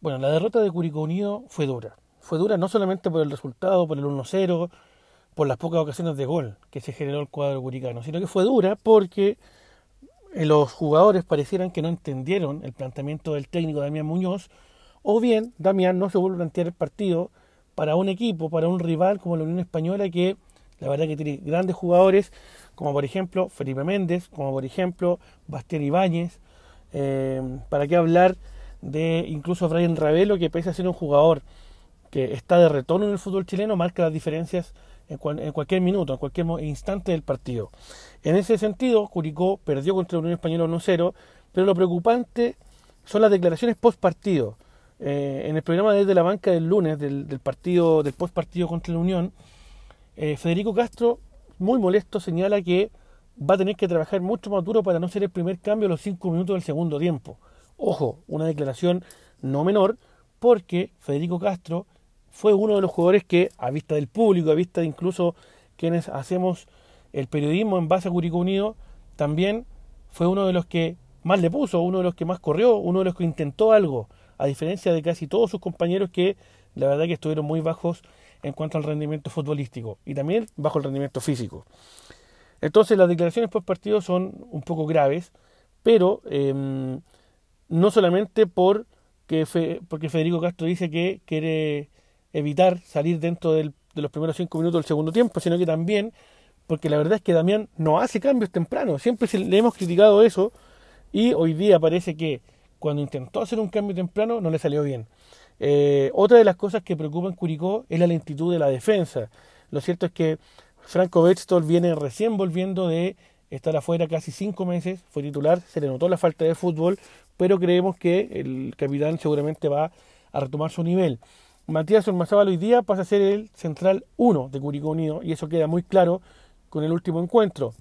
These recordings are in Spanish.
Bueno, la derrota de Curicó Unido fue dura. Fue dura no solamente por el resultado, por el 1-0, por las pocas ocasiones de gol que se generó el cuadro curicano, sino que fue dura porque eh, los jugadores parecieran que no entendieron el planteamiento del técnico Damián Muñoz, o bien Damián no se vuelve a plantear el partido para un equipo, para un rival como la Unión Española, que la verdad que tiene grandes jugadores, como por ejemplo Felipe Méndez, como por ejemplo Bastián Ibáñez, eh, para qué hablar de incluso Brian Ravelo, que pese a ser un jugador que está de retorno en el fútbol chileno, marca las diferencias en, cualquier minuto, en cualquier instante del partido. En ese sentido, Curicó perdió contra la Unión Española 1-0, pero lo preocupante son las declaraciones post partido. Eh, en el programa desde la banca del lunes del, partido, del post partido contra la Unión, eh, Federico Castro, muy molesto, señala que va a tener que trabajar mucho más duro para no ser el primer cambio a los cinco minutos del segundo tiempo. Ojo, una declaración no menor, porque Federico Castro fue uno de los jugadores que, a vista del público, a vista de incluso quienes hacemos el periodismo en base a Curicó Unido, también fue uno de los que más le puso, uno de los que más corrió, uno de los que intentó algo, a diferencia de casi todos sus compañeros que la verdad que estuvieron muy bajos en cuanto al rendimiento futbolístico y también bajo el rendimiento físico. Entonces las declaraciones post partido son un poco graves, pero em, no solamente por que porque Federico Castro dice que quiere evitar salir dentro de los primeros cinco minutos del segundo tiempo, sino que también porque la verdad es que Damián no hace cambios temprano, siempre le hemos criticado eso y hoy día parece que cuando intentó hacer un cambio temprano no le salió bien. Eh, otra de las cosas que preocupa en Curicó es la lentitud de la defensa. Lo cierto es que Franco Betstol viene recién volviendo de estar afuera casi cinco meses, fue titular, se le notó la falta de fútbol, pero creemos que el capitán seguramente va a retomar su nivel. Matías Ormazábal hoy día pasa a ser el central 1 de Curicó Unido y eso queda muy claro con el último encuentro.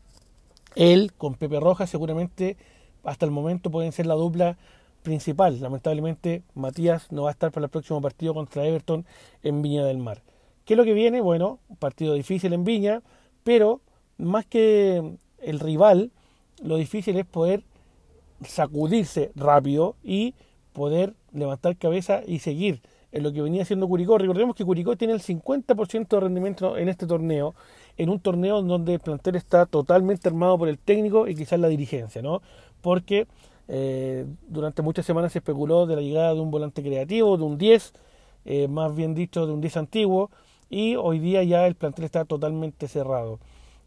Él con Pepe Rojas seguramente hasta el momento pueden ser la dupla principal. Lamentablemente Matías no va a estar para el próximo partido contra Everton en Viña del Mar. ¿Qué es lo que viene? Bueno, un partido difícil en Viña, pero más que el rival, lo difícil es poder sacudirse rápido y poder levantar cabeza y seguir en lo que venía haciendo Curicó. Recordemos que Curicó tiene el 50% de rendimiento en este torneo, en un torneo donde el plantel está totalmente armado por el técnico y quizás la dirigencia, ¿no? Porque eh, durante muchas semanas se especuló de la llegada de un volante creativo, de un 10, eh, más bien dicho, de un 10 antiguo, y hoy día ya el plantel está totalmente cerrado.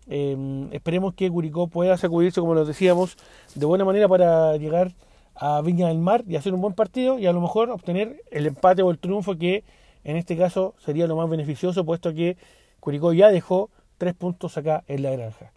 Eh, esperemos que Curicó pueda sacudirse, como lo decíamos, de buena manera para llegar a Viña del Mar y hacer un buen partido y a lo mejor obtener el empate o el triunfo que en este caso sería lo más beneficioso, puesto que Curicó ya dejó tres puntos acá en la granja.